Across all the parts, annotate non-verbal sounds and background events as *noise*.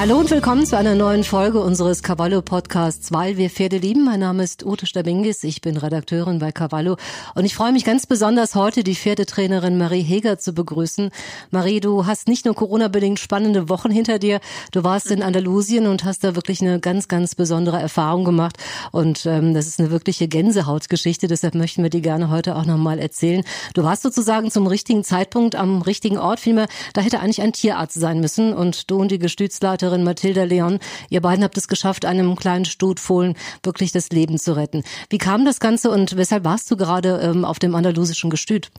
Hallo und willkommen zu einer neuen Folge unseres Cavallo Podcasts, weil wir Pferde lieben. Mein Name ist Ute Stabingis, ich bin Redakteurin bei Cavallo und ich freue mich ganz besonders heute die Pferdetrainerin Marie Heger zu begrüßen. Marie, du hast nicht nur Corona-bedingt spannende Wochen hinter dir, du warst in Andalusien und hast da wirklich eine ganz, ganz besondere Erfahrung gemacht und ähm, das ist eine wirkliche Gänsehautgeschichte, deshalb möchten wir die gerne heute auch nochmal erzählen. Du warst sozusagen zum richtigen Zeitpunkt am richtigen Ort, vielmehr, da hätte eigentlich ein Tierarzt sein müssen und du und die Gestützleiterin Reporterin Mathilda Leon. Ihr beiden habt es geschafft, einem kleinen Stutfohlen wirklich das Leben zu retten. Wie kam das Ganze und weshalb warst du gerade ähm, auf dem andalusischen Gestüt?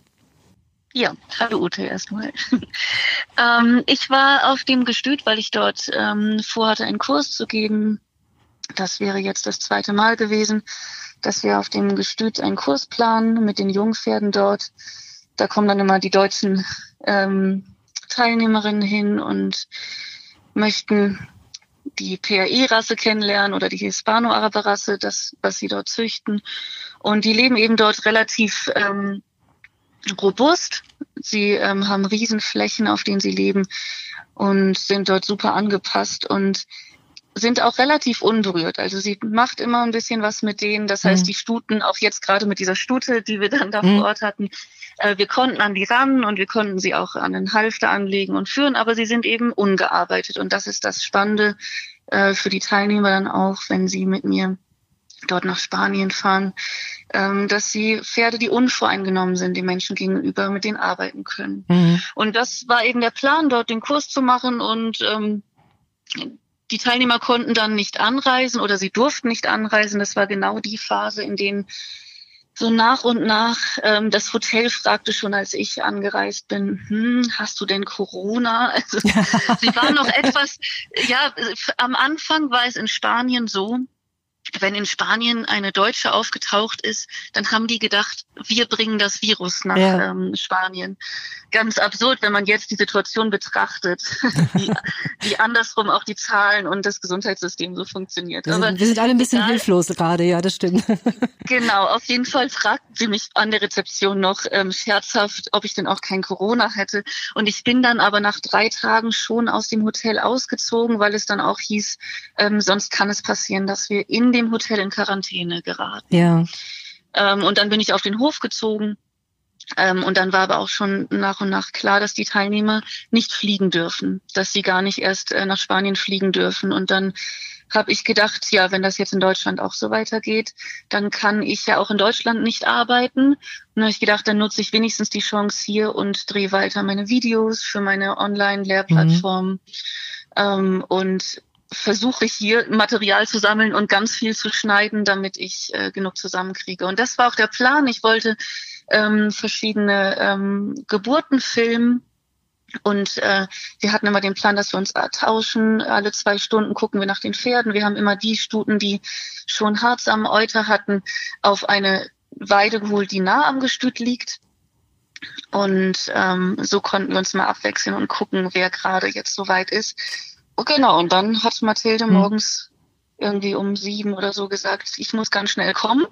Ja, hallo Ute erstmal. *laughs* ähm, ich war auf dem Gestüt, weil ich dort ähm, vorhatte, einen Kurs zu geben. Das wäre jetzt das zweite Mal gewesen, dass wir auf dem Gestüt einen Kurs planen mit den Jungpferden dort. Da kommen dann immer die deutschen ähm, Teilnehmerinnen hin und möchten die PRI-Rasse kennenlernen oder die Hispano-Araber-Rasse, das, was sie dort züchten. Und die leben eben dort relativ ähm, robust. Sie ähm, haben Riesenflächen, auf denen sie leben und sind dort super angepasst und sind auch relativ unberührt. Also sie macht immer ein bisschen was mit denen. Das heißt, mhm. die Stuten, auch jetzt gerade mit dieser Stute, die wir dann da mhm. vor Ort hatten, wir konnten an die ran und wir konnten sie auch an den Halfter anlegen und führen, aber sie sind eben ungearbeitet. Und das ist das Spannende äh, für die Teilnehmer dann auch, wenn sie mit mir dort nach Spanien fahren, ähm, dass sie Pferde, die unvoreingenommen sind, den Menschen gegenüber, mit denen arbeiten können. Mhm. Und das war eben der Plan, dort den Kurs zu machen und ähm, die Teilnehmer konnten dann nicht anreisen oder sie durften nicht anreisen. Das war genau die Phase, in denen so nach und nach ähm, das Hotel fragte schon, als ich angereist bin, hm, hast du denn Corona? *laughs* Also sie waren noch *laughs* etwas, ja, am Anfang war es in Spanien so, wenn in Spanien eine Deutsche aufgetaucht ist, dann haben die gedacht, wir bringen das Virus nach ja. ähm, Spanien. Ganz absurd, wenn man jetzt die Situation betrachtet, *laughs* wie, wie, andersrum auch die Zahlen und das Gesundheitssystem so funktioniert. Wir sind, Aber wir sind alle ein bisschen egal, hilflos gerade, ja, das stimmt. *laughs* Genau, auf jeden Fall fragten sie mich an der Rezeption noch ähm, scherzhaft, ob ich denn auch kein Corona hätte. Und ich bin dann aber nach drei Tagen schon aus dem Hotel ausgezogen, weil es dann auch hieß, ähm, sonst kann es passieren, dass wir in dem Hotel in Quarantäne geraten. Ja. Ähm, und dann bin ich auf den Hof gezogen. Ähm, und dann war aber auch schon nach und nach klar, dass die Teilnehmer nicht fliegen dürfen, dass sie gar nicht erst äh, nach Spanien fliegen dürfen. Und dann habe ich gedacht, ja, wenn das jetzt in Deutschland auch so weitergeht, dann kann ich ja auch in Deutschland nicht arbeiten. Und dann habe ich gedacht, dann nutze ich wenigstens die Chance hier und drehe weiter meine Videos für meine Online-Lehrplattform. Mhm. Ähm, und versuche ich hier Material zu sammeln und ganz viel zu schneiden, damit ich äh, genug zusammenkriege. Und das war auch der Plan. Ich wollte ähm, verschiedene ähm, Geburten filmen. Und äh, wir hatten immer den Plan, dass wir uns tauschen. Alle zwei Stunden gucken wir nach den Pferden. Wir haben immer die Stuten, die schon Harz am Euter hatten, auf eine Weide geholt, die nah am Gestüt liegt. Und ähm, so konnten wir uns mal abwechseln und gucken, wer gerade jetzt so weit ist. Genau, und dann hat Mathilde hm. morgens irgendwie um sieben oder so gesagt, ich muss ganz schnell kommen.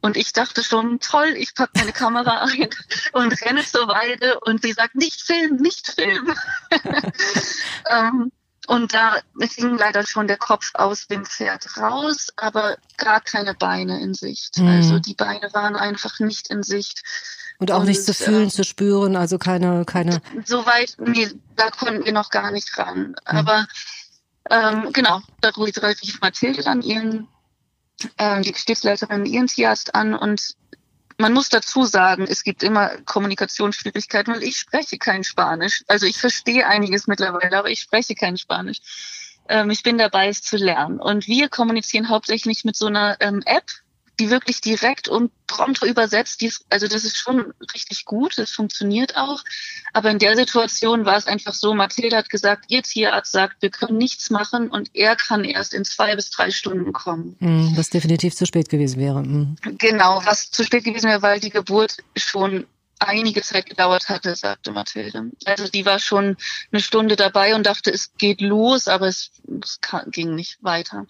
Und ich dachte schon, toll, ich packe meine Kamera *laughs* ein und renne zur Weide und sie sagt, nicht filmen, nicht filmen. *laughs* ähm, und da ging leider schon der Kopf aus dem Pferd raus, aber gar keine Beine in Sicht. Mhm. Also die Beine waren einfach nicht in Sicht. Und auch und, nicht zu fühlen, äh, zu spüren, also keine, keine. Soweit, nee, da konnten wir noch gar nicht ran. Mhm. Aber ähm, genau, da rief Mathilde dann ihren, äh, die Stiftsleiterin ihren Tierarzt an und man muss dazu sagen, es gibt immer Kommunikationsschwierigkeiten, weil ich spreche kein Spanisch. Also ich verstehe einiges mittlerweile, aber ich spreche kein Spanisch. Ähm, ich bin dabei, es zu lernen. Und wir kommunizieren hauptsächlich mit so einer ähm, App, die wirklich direkt und prompt übersetzt. Ist, also das ist schon richtig gut, das funktioniert auch. Aber in der Situation war es einfach so, Mathilde hat gesagt, ihr Tierarzt sagt, wir können nichts machen und er kann erst in zwei bis drei Stunden kommen. Hm, was definitiv zu spät gewesen wäre. Hm. Genau, was zu spät gewesen wäre, weil die Geburt schon einige Zeit gedauert hatte, sagte Mathilde. Also die war schon eine Stunde dabei und dachte, es geht los, aber es, es ging nicht weiter.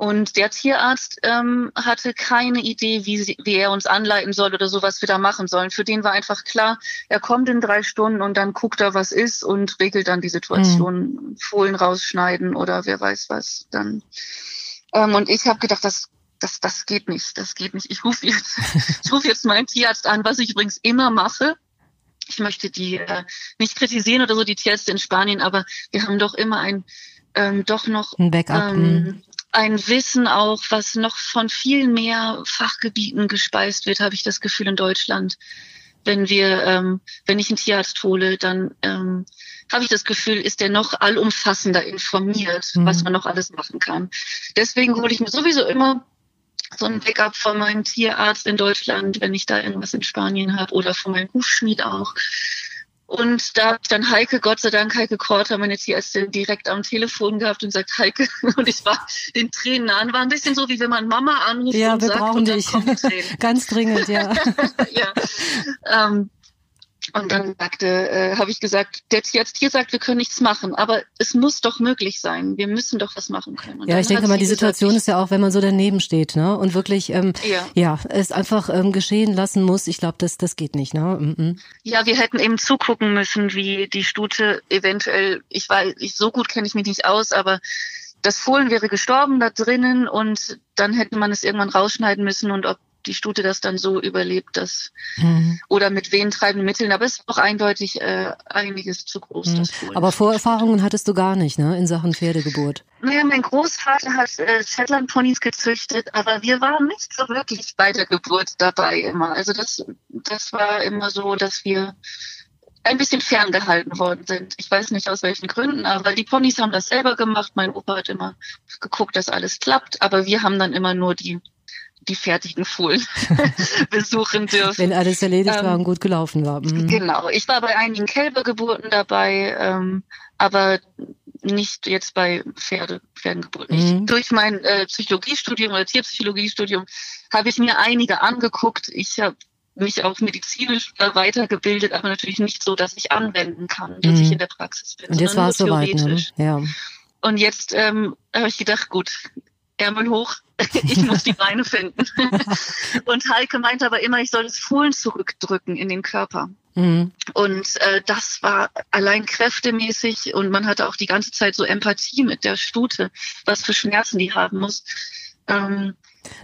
Und der Tierarzt ähm, hatte keine Idee, wie, sie, wie er uns anleiten soll oder so, was wir da machen sollen. Für den war einfach klar, er kommt in drei Stunden und dann guckt er, was ist und regelt dann die Situation, mhm. Fohlen rausschneiden oder wer weiß was dann. Ähm, und ich habe gedacht, das, das, das geht nicht, das geht nicht. Ich rufe jetzt, *laughs* ich rufe jetzt meinen Tierarzt an, was ich übrigens immer mache. Ich möchte die äh, nicht kritisieren oder so, die Tierärzte in Spanien, aber wir haben doch immer ein ähm, doch noch ein Backup. Ähm, mhm ein Wissen auch, was noch von viel mehr Fachgebieten gespeist wird, habe ich das Gefühl in Deutschland. Wenn wir, ähm, wenn ich einen Tierarzt hole, dann ähm, habe ich das Gefühl, ist der noch allumfassender informiert, mhm. was man noch alles machen kann. Deswegen hole ich mir sowieso immer so ein Backup von meinem Tierarzt in Deutschland, wenn ich da irgendwas in Spanien habe oder von meinem Hufschmied auch. Und da habe ich dann Heike, Gott sei Dank, Heike Korter, meine Tierärztin, direkt am Telefon gehabt und sagt, Heike, *laughs* und ich war den Tränen an, war ein bisschen so, wie wenn man Mama anruft ja, und wir sagt, brauchen und dich. *laughs* Ganz dringend, ja. *laughs* ja. Ähm, und dann sagte, äh, habe ich gesagt, der Tierarzt hier sagt, wir können nichts machen, aber es muss doch möglich sein. Wir müssen doch was machen können. Und ja, ich denke mal, die Situation gesagt, ist ja auch, wenn man so daneben steht, ne, und wirklich, ähm, ja, ja es einfach ähm, geschehen lassen muss. Ich glaube, das, das geht nicht, ne. Mhm. Ja, wir hätten eben zugucken müssen, wie die Stute eventuell, ich weiß, ich, so gut kenne ich mich nicht aus, aber das Fohlen wäre gestorben da drinnen und dann hätte man es irgendwann rausschneiden müssen und ob die Stute das dann so überlebt, dass mhm. oder mit wehentreibenden Mitteln, aber es ist auch eindeutig äh, einiges zu groß. Mhm. Aber Vorerfahrungen hattest du gar nicht, ne, in Sachen Pferdegeburt? Naja, mein Großvater hat äh, Shetland-Ponys gezüchtet, aber wir waren nicht so wirklich bei der Geburt dabei immer. Also das, das war immer so, dass wir ein bisschen ferngehalten worden sind. Ich weiß nicht aus welchen Gründen, aber die Ponys haben das selber gemacht. Mein Opa hat immer geguckt, dass alles klappt, aber wir haben dann immer nur die die fertigen Fohlen *laughs* besuchen dürfen. Wenn alles erledigt ähm, war und gut gelaufen war. Mhm. Genau. Ich war bei einigen Kälbergeburten dabei, ähm, aber nicht jetzt bei Pferde, Pferdengeburten. Mhm. Ich, durch mein äh, Psychologiestudium oder Tierpsychologiestudium habe ich mir einige angeguckt. Ich habe mich auch medizinisch weitergebildet, aber natürlich nicht so, dass ich anwenden kann, dass mhm. ich in der Praxis bin. Und jetzt war es soweit, ne? Ja. Und jetzt ähm, habe ich gedacht, gut, Ärmel hoch, *laughs* ich muss die Beine finden. *laughs* und Heike meinte aber immer, ich soll das Fohlen zurückdrücken in den Körper. Mhm. Und äh, das war allein kräftemäßig und man hatte auch die ganze Zeit so Empathie mit der Stute, was für Schmerzen die haben muss. Ähm,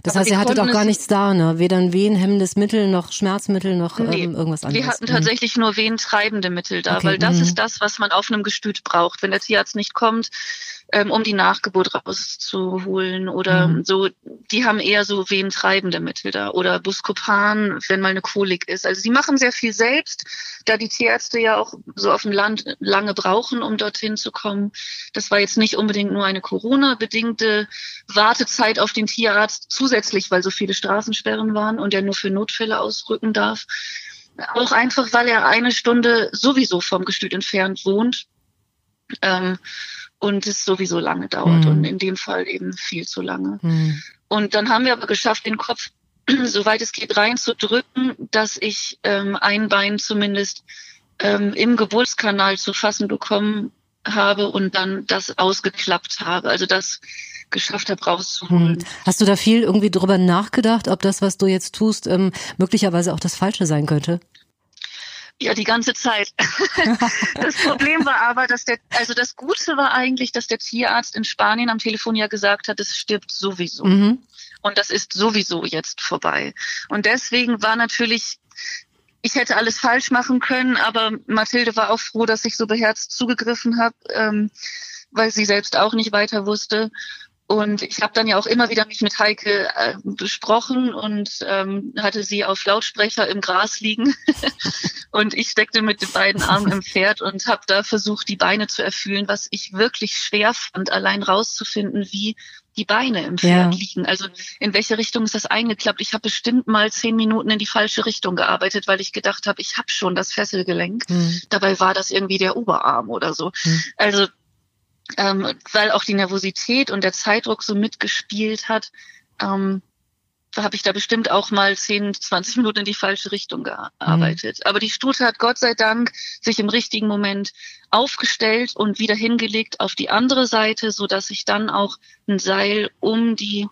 das heißt, ihr hattet auch gar nichts da, ne? Weder ein wehenhemmendes Mittel noch Schmerzmittel noch nee, ähm, irgendwas anderes. Wir hatten mhm. tatsächlich nur wehentreibende Mittel da, okay. weil das mhm. ist das, was man auf einem Gestüt braucht. Wenn der Tierarzt nicht kommt, ähm, um die Nachgeburt rauszuholen oder mhm. so. Die haben eher so wehentreibende Mittel da oder Buscopan, wenn mal eine Kolik ist. Also sie machen sehr viel selbst, da die Tierärzte ja auch so auf dem Land lange brauchen, um dorthin zu kommen. Das war jetzt nicht unbedingt nur eine Corona-bedingte Wartezeit auf den Tierarzt zusätzlich, weil so viele Straßensperren waren und er nur für Notfälle ausrücken darf. Auch einfach, weil er eine Stunde sowieso vom Gestüt entfernt wohnt. Ähm, und es sowieso lange dauert mhm. und in dem Fall eben viel zu lange. Mhm. Und dann haben wir aber geschafft, den Kopf *clears throat* soweit es geht reinzudrücken, dass ich ähm, ein Bein zumindest ähm, im Geburtskanal zu fassen bekommen habe und dann das ausgeklappt habe. Also das geschafft habe rauszuholen. Hm. Hast du da viel irgendwie drüber nachgedacht, ob das, was du jetzt tust, ähm, möglicherweise auch das Falsche sein könnte? Ja, die ganze Zeit. *laughs* das Problem war aber, dass der, also das Gute war eigentlich, dass der Tierarzt in Spanien am Telefon ja gesagt hat, es stirbt sowieso. Mhm. Und das ist sowieso jetzt vorbei. Und deswegen war natürlich, ich hätte alles falsch machen können, aber Mathilde war auch froh, dass ich so beherzt zugegriffen habe, ähm, weil sie selbst auch nicht weiter wusste. Und ich habe dann ja auch immer wieder mich mit Heike äh, besprochen und ähm, hatte sie auf Lautsprecher im Gras liegen. *laughs* und ich steckte mit den beiden Armen im Pferd und habe da versucht, die Beine zu erfüllen, was ich wirklich schwer fand, allein rauszufinden, wie die Beine im Pferd ja. liegen. Also in welche Richtung ist das eingeklappt? Ich habe bestimmt mal zehn Minuten in die falsche Richtung gearbeitet, weil ich gedacht habe, ich habe schon das Fesselgelenk. Hm. Dabei war das irgendwie der Oberarm oder so. Hm. Also ähm, weil auch die Nervosität und der Zeitdruck so mitgespielt hat, ähm, habe ich da bestimmt auch mal 10, 20 Minuten in die falsche Richtung gearbeitet. Mhm. Aber die Stute hat Gott sei Dank sich im richtigen Moment aufgestellt und wieder hingelegt auf die andere Seite, so dass ich dann auch ein Seil um die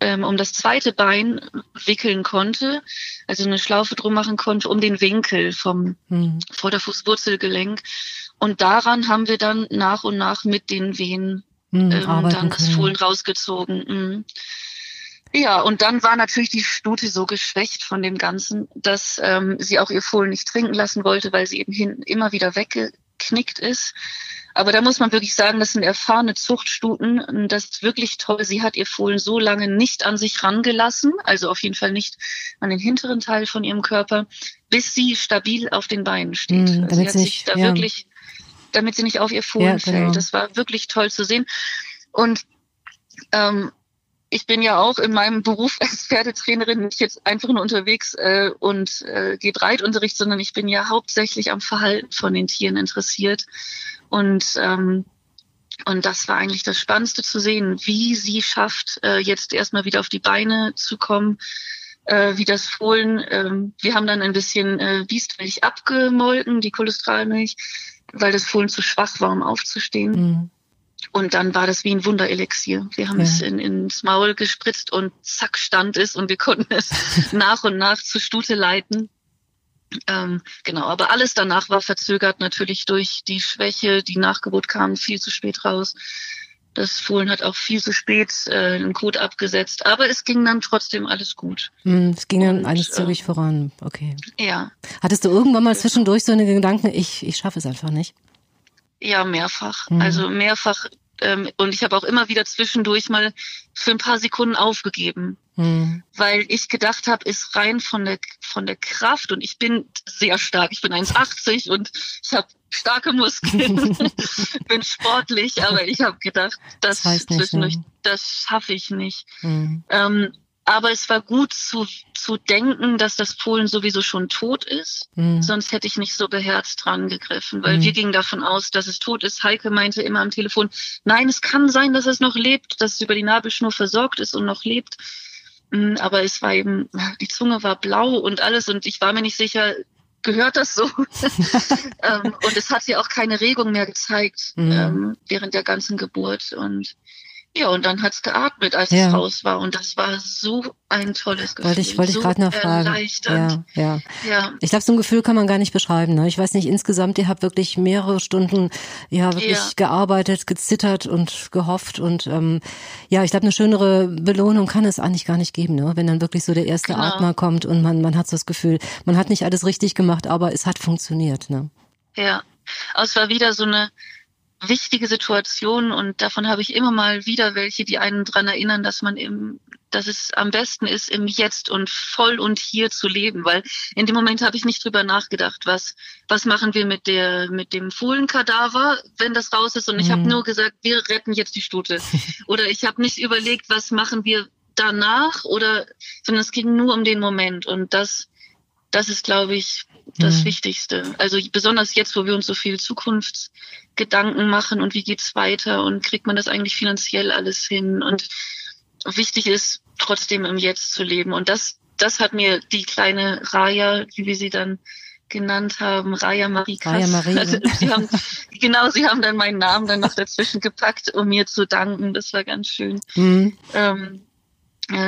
ähm, um das zweite Bein wickeln konnte, also eine Schlaufe drum machen konnte, um den Winkel vom mhm. Vorderfußwurzelgelenk. Und daran haben wir dann nach und nach mit den Venen mhm, ähm, dann das Fohlen rausgezogen. Mhm. Ja, und dann war natürlich die Stute so geschwächt von dem Ganzen, dass ähm, sie auch ihr Fohlen nicht trinken lassen wollte, weil sie eben hinten immer wieder weggeknickt ist. Aber da muss man wirklich sagen, das sind erfahrene Zuchtstuten. Das ist wirklich toll. Sie hat ihr Fohlen so lange nicht an sich rangelassen, also auf jeden Fall nicht an den hinteren Teil von ihrem Körper, bis sie stabil auf den Beinen steht. Mm, sie hat sich da ja. wirklich, damit sie nicht auf ihr Fohlen ja, genau. fällt. Das war wirklich toll zu sehen. Und ähm, ich bin ja auch in meinem Beruf als Pferdetrainerin nicht jetzt einfach nur unterwegs äh, und äh, gebe Reitunterricht, sondern ich bin ja hauptsächlich am Verhalten von den Tieren interessiert. Und ähm, und das war eigentlich das Spannendste zu sehen, wie sie schafft, äh, jetzt erstmal wieder auf die Beine zu kommen, äh, wie das Fohlen. Ähm, wir haben dann ein bisschen äh, Biestmilch abgemolken, die Cholesterolmilch, weil das Fohlen zu schwach war, um aufzustehen. Mhm. Und dann war das wie ein Wunderelixier. Wir haben ja. es in, ins Maul gespritzt und zack stand es und wir konnten es *laughs* nach und nach zur Stute leiten. Ähm, genau, aber alles danach war verzögert natürlich durch die Schwäche. Die Nachgeburt kam viel zu spät raus. Das Fohlen hat auch viel zu spät äh, einen Code abgesetzt, aber es ging dann trotzdem alles gut. Mm, es ging dann alles zügig äh, voran, okay. Ja. Hattest du irgendwann mal zwischendurch so eine Gedanken, ich, ich schaffe es einfach nicht? Ja, mehrfach. Mhm. Also mehrfach ähm, und ich habe auch immer wieder zwischendurch mal für ein paar Sekunden aufgegeben, hm. weil ich gedacht habe, ist rein von der von der Kraft und ich bin sehr stark. Ich bin 1,80 und ich habe starke Muskeln, *laughs* bin sportlich, aber ich habe gedacht, das, das heißt zwischendurch, ne? das schaffe ich nicht. Hm. Ähm, aber es war gut zu, zu denken, dass das Polen sowieso schon tot ist. Mhm. Sonst hätte ich nicht so beherzt dran gegriffen, weil mhm. wir gingen davon aus, dass es tot ist. Heike meinte immer am Telefon, nein, es kann sein, dass es noch lebt, dass es über die Nabelschnur versorgt ist und noch lebt. Mhm, aber es war eben, die Zunge war blau und alles und ich war mir nicht sicher, gehört das so? *laughs* ähm, und es hat ja auch keine Regung mehr gezeigt mhm. ähm, während der ganzen Geburt und ja, und dann hat's geatmet, als ja. es raus war. Und das war so ein tolles Gefühl. Wollte ich, wollte ich so gerade noch fragen. Ja, ja. ja. Ich glaube, so ein Gefühl kann man gar nicht beschreiben. Ne? Ich weiß nicht, insgesamt, ihr habt wirklich mehrere Stunden ja wirklich ja. gearbeitet, gezittert und gehofft. Und ähm, ja, ich glaube, eine schönere Belohnung kann es eigentlich gar nicht geben, ne? wenn dann wirklich so der erste genau. Atmer kommt und man, man hat so das Gefühl, man hat nicht alles richtig gemacht, aber es hat funktioniert. Ne? Ja, aber es war wieder so eine wichtige Situationen und davon habe ich immer mal wieder welche, die einen dran erinnern, dass man im, dass es am besten ist, im Jetzt und voll und hier zu leben, weil in dem Moment habe ich nicht drüber nachgedacht, was, was machen wir mit der, mit dem Fohlenkadaver, wenn das raus ist und ich mhm. habe nur gesagt, wir retten jetzt die Stute. *laughs* oder ich habe nicht überlegt, was machen wir danach oder, sondern es ging nur um den Moment und das, das ist, glaube ich, das mhm. Wichtigste. Also besonders jetzt, wo wir uns so viel Zukunftsgedanken machen und wie geht's weiter und kriegt man das eigentlich finanziell alles hin und wichtig ist, trotzdem im Jetzt zu leben. Und das, das hat mir die kleine Raya, wie wir sie dann genannt haben, Raya Marie. Raya Marie. Also, sie haben, *laughs* genau, sie haben dann meinen Namen dann noch dazwischen gepackt, um mir zu danken. Das war ganz schön. Mhm. Ähm,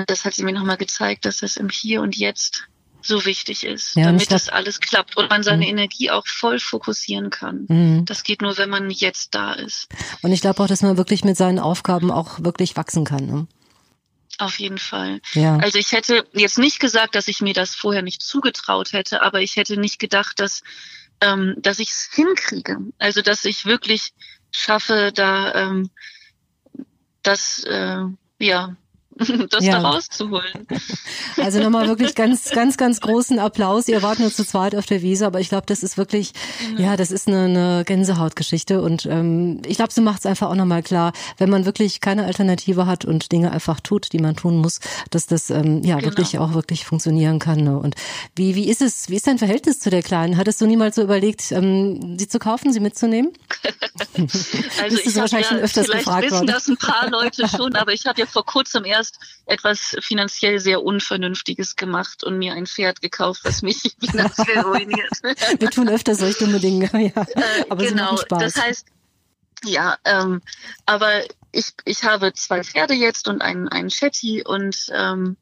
das hat sie mir nochmal gezeigt, dass das im Hier und Jetzt so wichtig ist, ja, damit das alles klappt und man seine mhm. Energie auch voll fokussieren kann. Mhm. Das geht nur, wenn man jetzt da ist. Und ich glaube auch, dass man wirklich mit seinen Aufgaben auch wirklich wachsen kann. Ne? Auf jeden Fall. Ja. Also ich hätte jetzt nicht gesagt, dass ich mir das vorher nicht zugetraut hätte, aber ich hätte nicht gedacht, dass, ähm, dass ich es hinkriege. Also dass ich wirklich schaffe, da ähm, das äh, ja *laughs* das ja. da rauszuholen. *laughs* Also nochmal wirklich ganz, ganz, ganz großen Applaus. Ihr wart nur zu zweit auf der Wiese, aber ich glaube, das ist wirklich, genau. ja, das ist eine, eine Gänsehautgeschichte und ähm, ich glaube, so macht es einfach auch nochmal klar, wenn man wirklich keine Alternative hat und Dinge einfach tut, die man tun muss, dass das ähm, ja genau. wirklich auch wirklich funktionieren kann. Ne? Und wie, wie ist es, wie ist dein Verhältnis zu der Kleinen? Hattest du niemals so überlegt, ähm, sie zu kaufen, sie mitzunehmen? *laughs* also ich habe ja, öfters vielleicht gefragt wissen worden. das ein paar Leute schon, aber ich habe ja vor kurzem erst fast etwas finanziell sehr Unvernünftiges gemacht und mir ein Pferd gekauft, was mich *laughs* finanziell ruiniert. *laughs* Wir tun öfter solche dumme Dinge, ja. Äh, Aber sie genau, das heißt, ja, ähm, aber ich, ich habe zwei Pferde jetzt und einen, einen Shetty und ähm,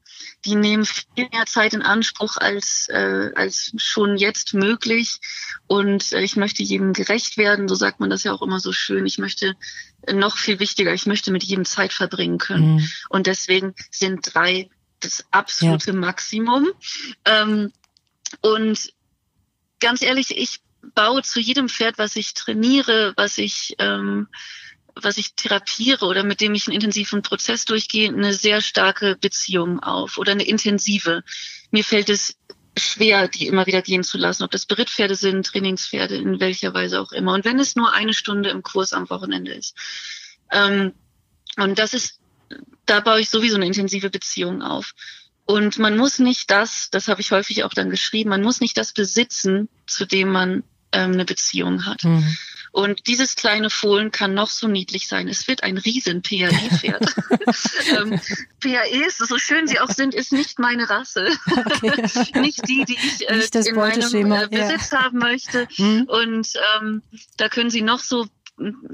die nehmen viel mehr Zeit in Anspruch als, äh, als schon jetzt möglich. Und äh, ich möchte jedem gerecht werden, so sagt man das ja auch immer so schön. Ich möchte äh, noch viel wichtiger, ich möchte mit jedem Zeit verbringen können. Mhm. Und deswegen sind drei das absolute Maximum. Ähm, und ganz ehrlich, ich baue zu jedem Pferd, was ich trainiere, was ich, ähm, was ich therapiere oder mit dem ich einen intensiven Prozess durchgehe, eine sehr starke Beziehung auf oder eine intensive. Mir fällt es schwer, die immer wieder gehen zu lassen, ob das Berittpferde sind, Trainingspferde, in welcher Weise auch immer. Und wenn es nur eine Stunde im Kurs am Wochenende ist. Ähm, und das ist, da baue ich sowieso eine intensive Beziehung auf. Und man muss nicht das, das habe ich häufig auch dann geschrieben, man muss nicht das besitzen, zu dem man ähm, eine Beziehung hat. Mhm. Und dieses kleine Fohlen kann noch so niedlich sein. Es wird ein riesen PAE-Pferd. *laughs* ähm, PAEs, so schön sie auch sind, ist nicht meine Rasse. Okay. *laughs* nicht die, die ich äh, in meinem äh, Besitz haben möchte. Mhm. Und ähm, da können sie noch so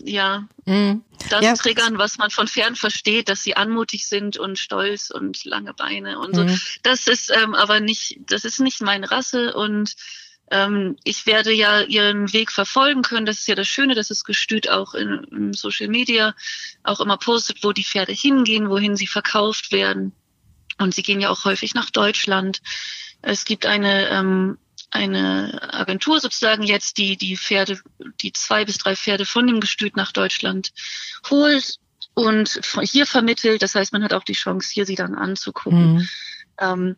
ja, Mhm. das Ja. triggern, was man von fern versteht, dass sie anmutig sind und stolz und lange Beine und so. Mhm. Das ist ähm, aber nicht, das ist nicht meine Rasse und ähm, ich werde ja ihren Weg verfolgen können. Das ist ja das Schöne, dass das Gestüt auch in, in Social Media auch immer postet, wo die Pferde hingehen, wohin sie verkauft werden. Und sie gehen ja auch häufig nach Deutschland. Es gibt eine ähm, eine Agentur sozusagen jetzt, die die Pferde, die zwei bis drei Pferde von dem Gestüt nach Deutschland holt und hier vermittelt. Das heißt, man hat auch die Chance, hier sie dann anzugucken. Mhm. Ähm,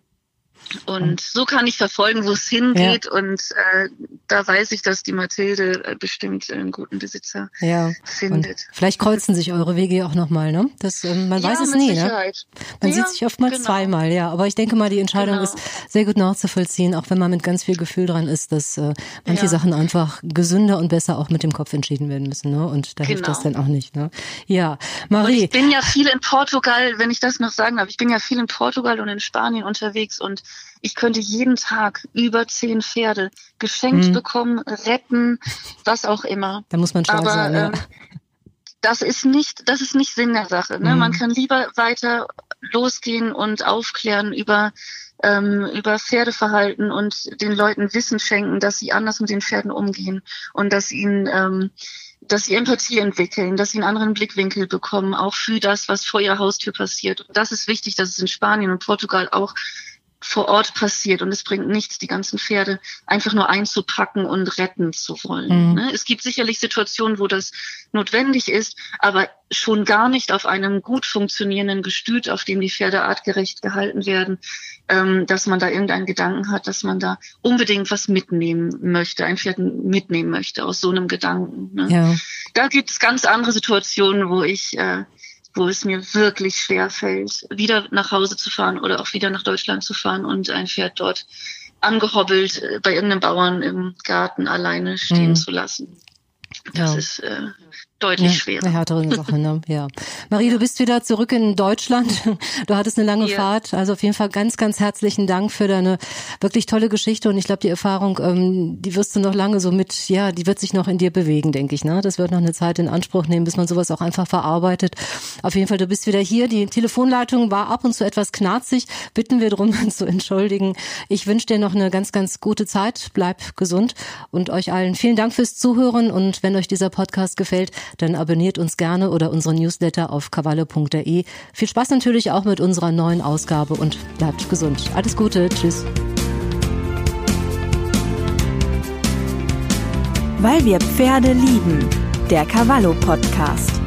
und so kann ich verfolgen, wo es hingeht. Und äh, da weiß ich, dass die Mathilde äh, bestimmt einen guten Besitzer Ja. Und findet. vielleicht kreuzen sich eure Wege ja auch nochmal, ne? Das, ähm, man weiß ja, es mit nie, ne? Sicherheit. Man Ja, sieht sich oftmals genau. zweimal, ja. Aber ich denke mal, die Entscheidung Genau. ist sehr gut nachzuvollziehen, auch wenn man mit ganz viel Gefühl dran ist, dass äh, manche Ja. Sachen einfach gesünder und besser auch mit dem Kopf entschieden werden müssen, ne? Und da hilft Genau. das dann auch nicht, ne? Ja, Und Marie. ich bin ja viel in Portugal, wenn ich das noch sagen darf. Ich bin ja viel in Portugal und in Spanien unterwegs und ich könnte jeden Tag über zehn Pferde geschenkt Mhm. bekommen, retten, was auch immer. Da muss man stark Aber sein, ja. ähm, das ist nicht, das ist nicht Sinn der Sache. Ne? Mhm. Man kann lieber weiter losgehen und aufklären über ähm, über Pferdeverhalten und den Leuten Wissen schenken, dass sie anders mit den Pferden umgehen und dass ihnen ähm, dass sie Empathie entwickeln, dass sie einen anderen Blickwinkel bekommen, auch für das, was vor ihrer Haustür passiert. Und das ist wichtig, dass es in Spanien und Portugal auch vor Ort passiert. Und es bringt nichts, die ganzen Pferde einfach nur einzupacken und retten zu wollen. Mhm. Ne? Es gibt sicherlich Situationen, wo das notwendig ist, aber schon gar nicht auf einem gut funktionierenden Gestüt, auf dem die Pferde artgerecht gehalten werden, ähm, dass man da irgendeinen Gedanken hat, dass man da unbedingt was mitnehmen möchte, ein Pferd mitnehmen möchte aus so einem Gedanken. Ne? Ja. Da gibt es ganz andere Situationen, wo ich, äh, wo es mir wirklich schwer fällt, wieder nach Hause zu fahren oder auch wieder nach Deutschland zu fahren und ein Pferd dort angehobbelt äh, bei irgendeinem Bauern im Garten alleine stehen Mhm. zu lassen. Das Ja. ist äh, deutlich Ja, schwerer. eine härtere Sache, ne? Ja. Marie, du bist wieder zurück in Deutschland. *laughs* Du hattest eine lange Ja. Fahrt. Also auf jeden Fall ganz, ganz herzlichen Dank für deine wirklich tolle Geschichte. Und ich glaube, die Erfahrung, ähm, die wirst du noch lange so mit, ja, die wird sich noch in dir bewegen, denke ich. Ne? Das wird noch eine Zeit in Anspruch nehmen, bis man sowas auch einfach verarbeitet. Auf jeden Fall, du bist wieder hier. Die Telefonleitung war ab und zu etwas knarzig. Bitten wir drum *laughs* zu entschuldigen. Ich wünsche dir noch eine ganz, ganz gute Zeit. Bleib gesund und euch allen vielen Dank fürs Zuhören. Und wenn euch dieser Podcast gefällt, dann abonniert uns gerne oder unsere Newsletter auf cavallo.de. Viel Spaß natürlich auch mit unserer neuen Ausgabe und bleibt gesund. Alles Gute. Tschüss. Weil wir Pferde lieben. Der Cavallo Podcast.